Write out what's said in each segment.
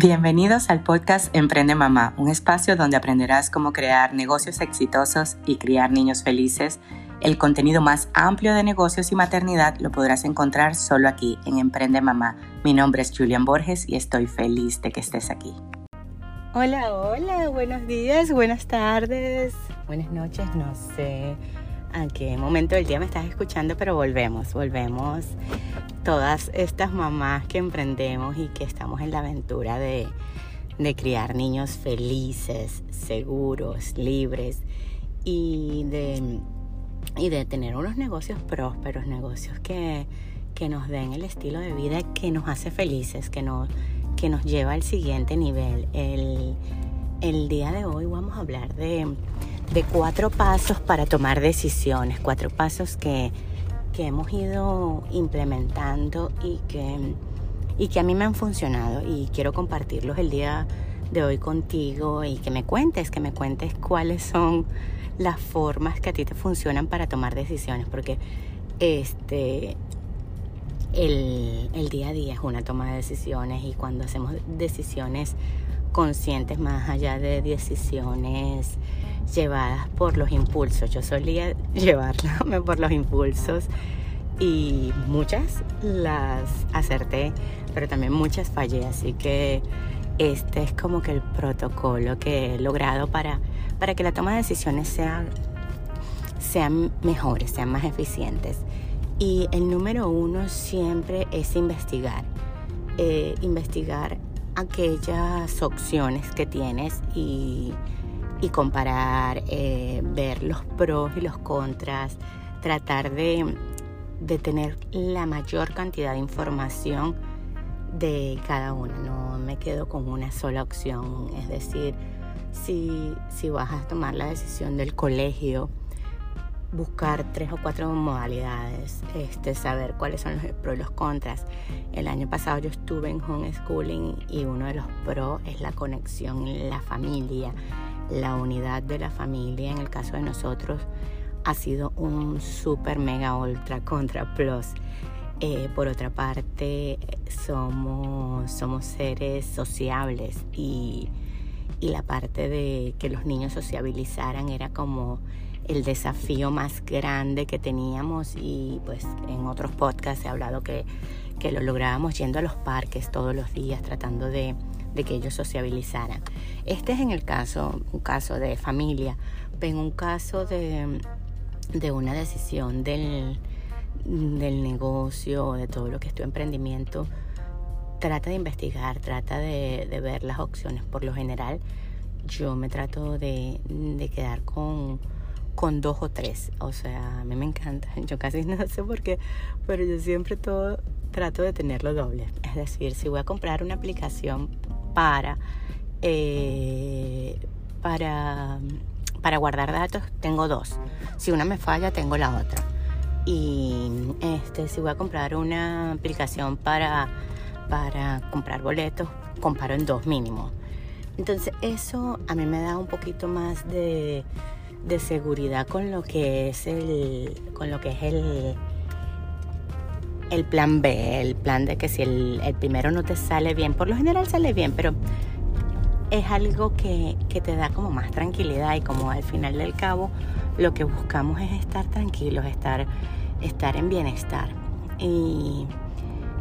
Bienvenidos al podcast Emprende Mamá, un espacio donde aprenderás cómo crear negocios exitosos y criar niños felices. El contenido más amplio de negocios y maternidad lo podrás encontrar solo aquí en Emprende Mamá. Mi nombre es Julian Borges y estoy feliz de que estés aquí. Hola, hola, buenos días, buenas tardes, buenas noches, no sé a qué momento del día me estás escuchando, pero volvemos, volvemos todas estas mamás que emprendemos y que estamos en la aventura de, criar niños felices, seguros, libres y de, y de tener unos negocios prósperos, negocios que, nos den el estilo de vida que nos hace felices, que nos, que nos lleva al siguiente nivel. El, el día de hoy vamos a hablar de de cuatro pasos para tomar decisiones, cuatro pasos que, hemos ido implementando y que, y que a mí me han funcionado. Y quiero compartirlos el día de hoy contigo y que me cuentes, que me cuentes cuáles son las formas que a ti te funcionan para tomar decisiones, porque este el, el día a día es una toma de decisiones y cuando hacemos decisiones conscientes más allá de decisiones llevadas por los impulsos. Yo solía llevarla por los impulsos y muchas las acerté, pero también muchas fallé. Así que este es como que el protocolo que he logrado para, para que la toma de decisiones sea, sean mejores, sean más eficientes. Y el número uno siempre es investigar. Eh, investigar aquellas opciones que tienes y y comparar, eh, ver los pros y los contras, tratar de, tener la mayor cantidad de información de cada una. No me quedo con una sola opción. Es decir, si, si vas a tomar la decisión del colegio, buscar tres o cuatro modalidades, este, saber cuáles son los pros y los contras. El año pasado yo estuve en homeschooling y uno de los pros es la conexión en la familia la unidad de la familia, en el caso de nosotros, ha sido un super mega ultra contra plus. Eh, por otra parte, somos, somos seres sociables y, y la parte de que los niños sociabilizaran era como el desafío más grande que teníamos y pues en otros podcasts he hablado que, que lo lográbamos yendo a los parques todos los días tratando de de que ellos sociabilizaran. Este es en el caso, un caso de familia, en un caso de, de una decisión del, del negocio de todo lo que es tu emprendimiento, trata de investigar, trata de, ver las opciones. Por lo general, yo me trato de, quedar con, con dos o tres. O sea, a mí me encanta. Yo casi no sé por qué, pero yo siempre todo trato de tenerlo doble. Es decir, si voy a comprar una aplicación para, eh, para, para guardar datos, tengo dos. Si una me falla, tengo la otra. Y este, si voy a comprar una aplicación para, para comprar boletos, comparo en dos mínimo. Entonces eso a mí me da un poquito más de, de seguridad con lo que es el, con lo que es el, el plan B, el plan de que si el, primero no te sale bien, por lo general sale bien, pero es algo que, te da como más tranquilidad y como al final del cabo lo que buscamos es estar tranquilos, estar, estar en bienestar. Y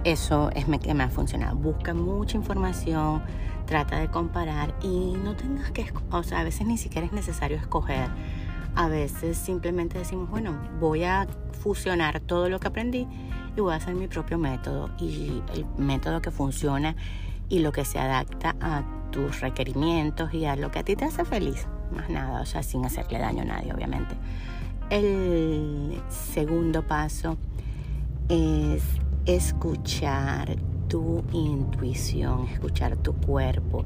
eso es que me ha funcionado. Busca mucha información, trata de comparar y no tengas que, o sea, a veces ni siquiera es necesario escoger. A veces simplemente decimos, bueno, voy a fusionar todo lo que aprendí y voy a hacer mi propio método y el método que funciona y lo que se adapta a tus requerimientos y a lo que a ti te hace feliz. Más nada, o sea, sin hacerle daño a nadie, obviamente. El segundo paso es escuchar tu intuición, escuchar tu cuerpo,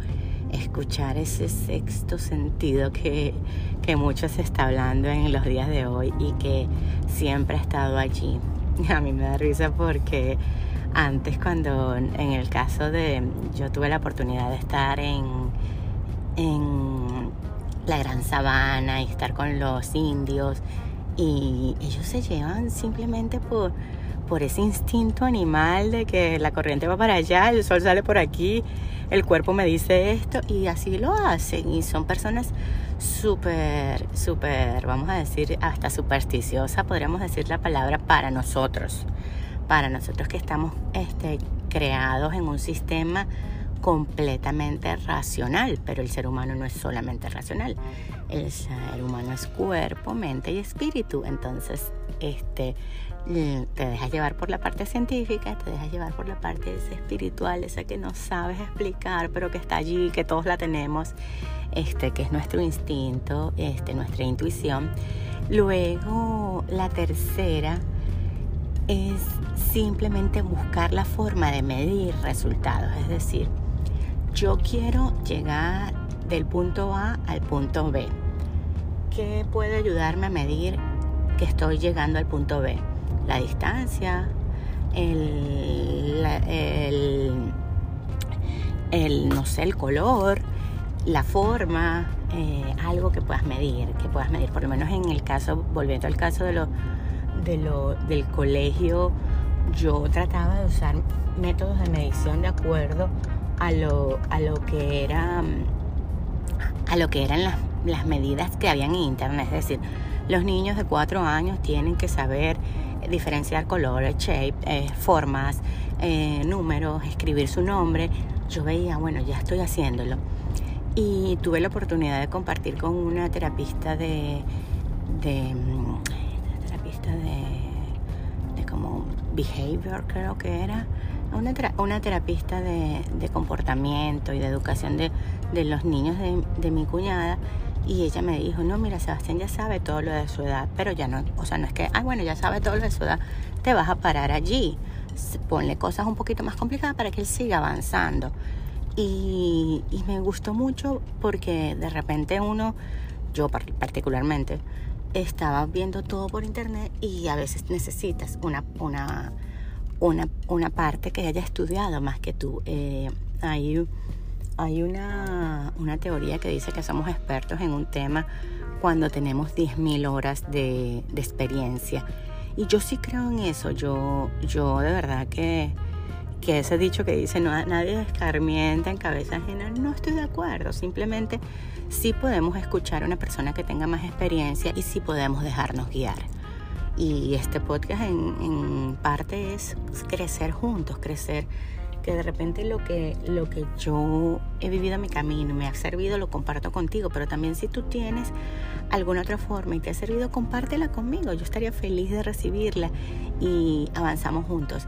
escuchar ese sexto sentido que, que mucho se está hablando en los días de hoy y que siempre ha estado allí. A mí me da risa porque antes cuando en el caso de yo tuve la oportunidad de estar en, en la gran sabana y estar con los indios y ellos se llevan simplemente por, por ese instinto animal de que la corriente va para allá, el sol sale por aquí, el cuerpo me dice esto y así lo hacen. Y son personas súper, súper, vamos a decir, hasta supersticiosa, podríamos decir la palabra para nosotros. Para nosotros que estamos este, creados en un sistema completamente racional, pero el ser humano no es solamente racional. El ser humano es cuerpo, mente y espíritu. Entonces, este, te dejas llevar por la parte científica, te dejas llevar por la parte espiritual, esa que no sabes explicar, pero que está allí, que todos la tenemos, este, que es nuestro instinto, este, nuestra intuición. Luego, la tercera es simplemente buscar la forma de medir resultados, es decir, yo quiero llegar del punto A al punto B. ¿Qué puede ayudarme a medir que estoy llegando al punto B? La distancia, el, el, no sé, el color, la forma, eh, algo que puedas medir, que puedas medir. Por lo menos en el caso, volviendo al caso de lo, de lo, del colegio, yo trataba de usar métodos de medición de acuerdo a lo, a lo que era a lo que eran las, las medidas que habían en internet. Es decir, los niños de cuatro años tienen que saber diferenciar colores, shape, eh, formas, eh, números, escribir su nombre. Yo veía, bueno, ya estoy haciéndolo. Y tuve la oportunidad de compartir con una terapista de, de mm, terapista de, de como behavior creo que era una, una terapista de, comportamiento y de educación de, los niños de, mi cuñada y ella me dijo, no, mira, Sebastián ya sabe todo lo de su edad, pero ya no, o sea, no es que, ah, bueno, ya sabe todo lo de su edad, te vas a parar allí, ponle cosas un poquito más complicadas para que él siga avanzando. Y, y me gustó mucho porque de repente uno, yo particularmente, estaba viendo todo por internet y a veces necesitas una, una una, una parte que haya estudiado más que tú. Eh, hay una, una, teoría que dice que somos expertos en un tema cuando tenemos 10.000 horas de, de, experiencia. Y yo sí creo en eso. Yo, yo de verdad que, que ese dicho que dice no, nadie escarmienta en cabeza ajena, no estoy de acuerdo. Simplemente sí podemos escuchar a una persona que tenga más experiencia y sí podemos dejarnos guiar. Y este podcast en, parte es crecer juntos, crecer que de repente lo que, lo que yo he vivido en mi camino me ha servido, lo comparto contigo, pero también si tú tienes alguna otra forma y te ha servido, compártela conmigo. Yo estaría feliz de recibirla y avanzamos juntos.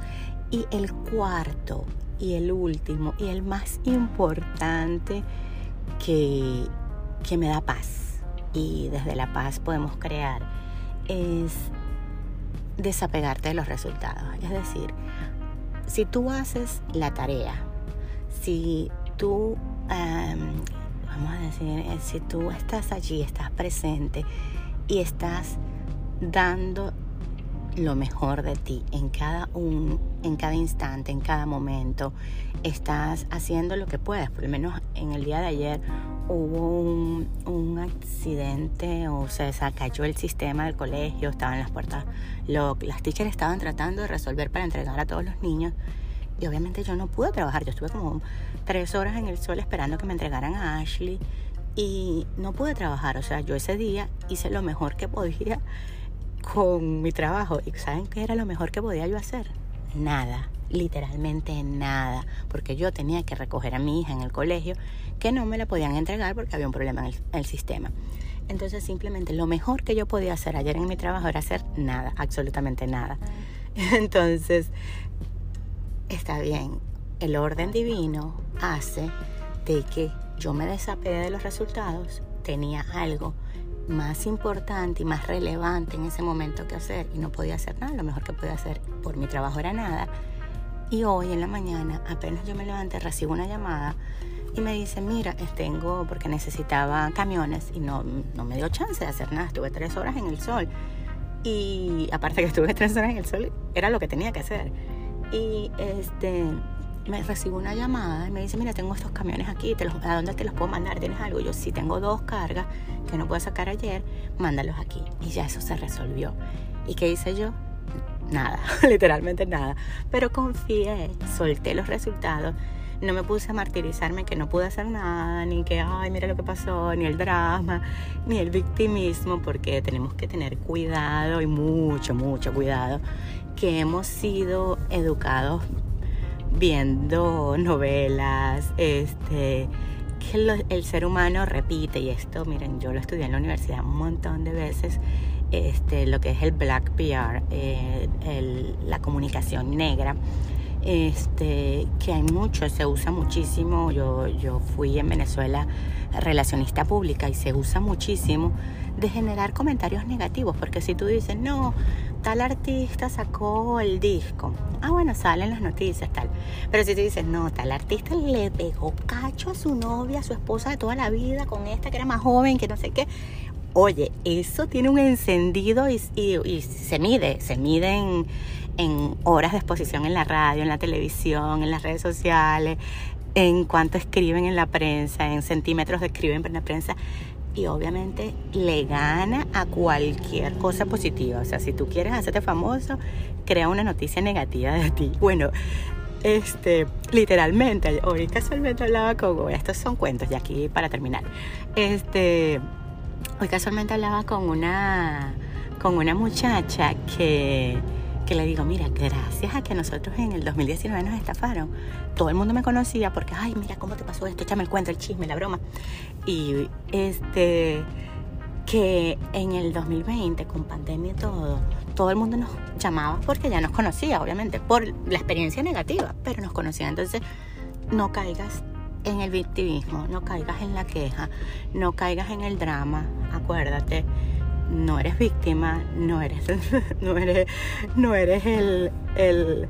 Y el cuarto y el último y el más importante que, que me da paz y desde la paz podemos crear es desapegarte de los resultados. Es decir, si tú haces la tarea, si tú, vamos a decir, eh, si tú estás allí, estás presente y estás dando lo mejor de ti en cada un, en cada instante, en cada momento, estás haciendo lo que puedes. Por lo menos en el día de ayer hubo un, accidente o se cayó el sistema del colegio, estaban las puertas, lo, las teachers estaban tratando de resolver para entregar a todos los niños y obviamente yo no pude trabajar, yo estuve como tres horas en el sol esperando que me entregaran a Ashley y no pude trabajar, o sea, yo ese día hice lo mejor que podía con mi trabajo y ¿saben qué era lo mejor que podía yo hacer? Nada literalmente nada, porque yo tenía que recoger a mi hija en el colegio que no me la podían entregar porque había un problema en el, sistema. Entonces simplemente lo mejor que yo podía hacer ayer en mi trabajo era hacer nada, absolutamente nada. Entonces, está bien, el orden divino hace de que yo me desapegue de los resultados, tenía algo más importante y más relevante en ese momento que hacer y no podía hacer nada, lo mejor que podía hacer por mi trabajo era nada y hoy en la mañana, apenas yo me levanté, recibo una llamada y me dice, mira, tengo, porque necesitaba camiones y no, no me dio chance de hacer nada, estuve tres horas en el sol. Y aparte que estuve tres horas en el sol, era lo que tenía que hacer. Y este, me recibo una llamada y me dice, mira, tengo estos camiones aquí, te los, ¿a dónde te los puedo mandar? ¿Tienes algo? yo, sí, tengo dos cargas que no puedo sacar ayer, mándalos aquí. Y ya eso se resolvió. ¿Y qué hice yo? Nada, literalmente nada. Pero confié, solté los resultados. no me puse a martirizarme que no pude hacer nada, ni que, ay, mira lo que pasó, ni el drama, ni el victimismo, porque tenemos que tener cuidado y mucho, mucho cuidado, que hemos sido educados viendo novelas, este, que el ser humano repite, y esto, miren, yo lo estudié en la universidad un montón de veces, este, lo que es el black PR, eh, la comunicación negra este, que hay mucho, se usa muchísimo. Yo, yo fui en Venezuela relacionista pública y se usa muchísimo de generar comentarios negativos, porque si tú dices, no, tal artista sacó el disco, ah, bueno, salen las noticias, tal. Pero si tú dices, no, tal artista le pegó cacho a su novia, a su esposa de toda la vida, con esta que era más joven, que no sé qué. Oye, eso tiene un encendido y, se mide, se mide en en horas de exposición en la radio, en la televisión, en las redes sociales, en cuanto escriben en la prensa, en centímetros de escriben en la prensa. Y obviamente le gana a cualquier cosa positiva. O sea, si tú quieres hacerte famoso, crea una noticia negativa de ti. Bueno, este, literalmente, hoy casualmente hablaba con, estos son cuentos, y aquí para terminar, este, hoy casualmente hablaba con una, con una muchacha que, que le digo, mira, gracias a que nosotros en el 2019 nos estafaron, todo el mundo me conocía porque, ay, mira cómo te pasó esto, échame el cuento, el chisme, la broma. Y este, que en el 2020, con pandemia y todo, todo el mundo nos llamaba porque ya nos conocía, obviamente, por la experiencia negativa, pero nos conocía. Entonces, no caigas en el victimismo, no caigas en la queja, no caigas en el drama, acuérdate no eres víctima, no eres, no eres, no eres el, el,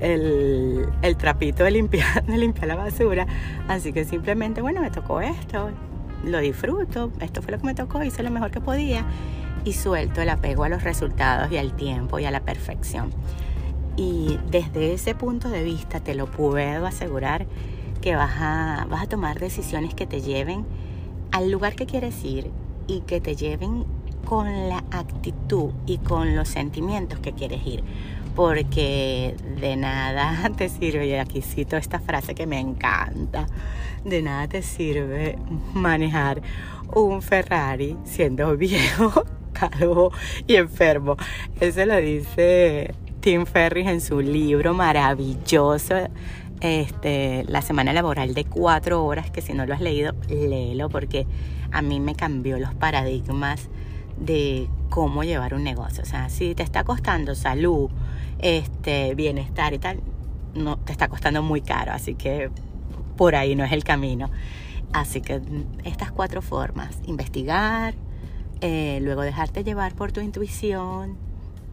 el, trapito de limpiar, de limpiar la basura. Así que simplemente, bueno, me tocó esto, lo disfruto, esto fue lo que me tocó, hice lo mejor que podía y suelto el apego a los resultados y al tiempo y a la perfección. Y desde ese punto de vista te lo puedo asegurar que vas a, vas a tomar decisiones que te lleven al lugar que quieres ir y que te lleven con la actitud y con los sentimientos que quieres ir. Porque de nada te sirve, y aquí cito esta frase que me encanta, de nada te sirve manejar un Ferrari siendo viejo, calvo y enfermo. Eso lo dice Tim Ferris en su libro maravilloso este, la semana laboral de cuatro horas, que si no lo has leído, léelo porque a mí me cambió los paradigmas de cómo llevar un negocio. O sea, si te está costando salud, este, bienestar y tal, no te está costando muy caro, así que por ahí no es el camino. Así que estas cuatro formas, investigar, eh, luego dejarte llevar por tu intuición,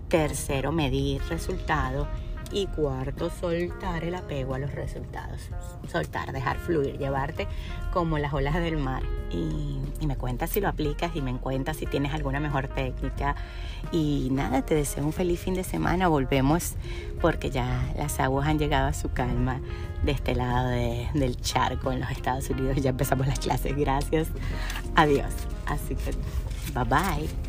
tercero, medir resultados y cuarto, soltar el apego a los resultados. Soltar, dejar fluir, llevarte como las olas del mar. Y, me cuentas si lo aplicas y me cuentas si tienes alguna mejor técnica. Y nada, te deseo un feliz fin de semana. Volvemos porque ya las aguas han llegado a su calma de este lado del charco en los Estados Unidos. Ya empezamos las clases. Gracias. Adiós. Así que, bye bye.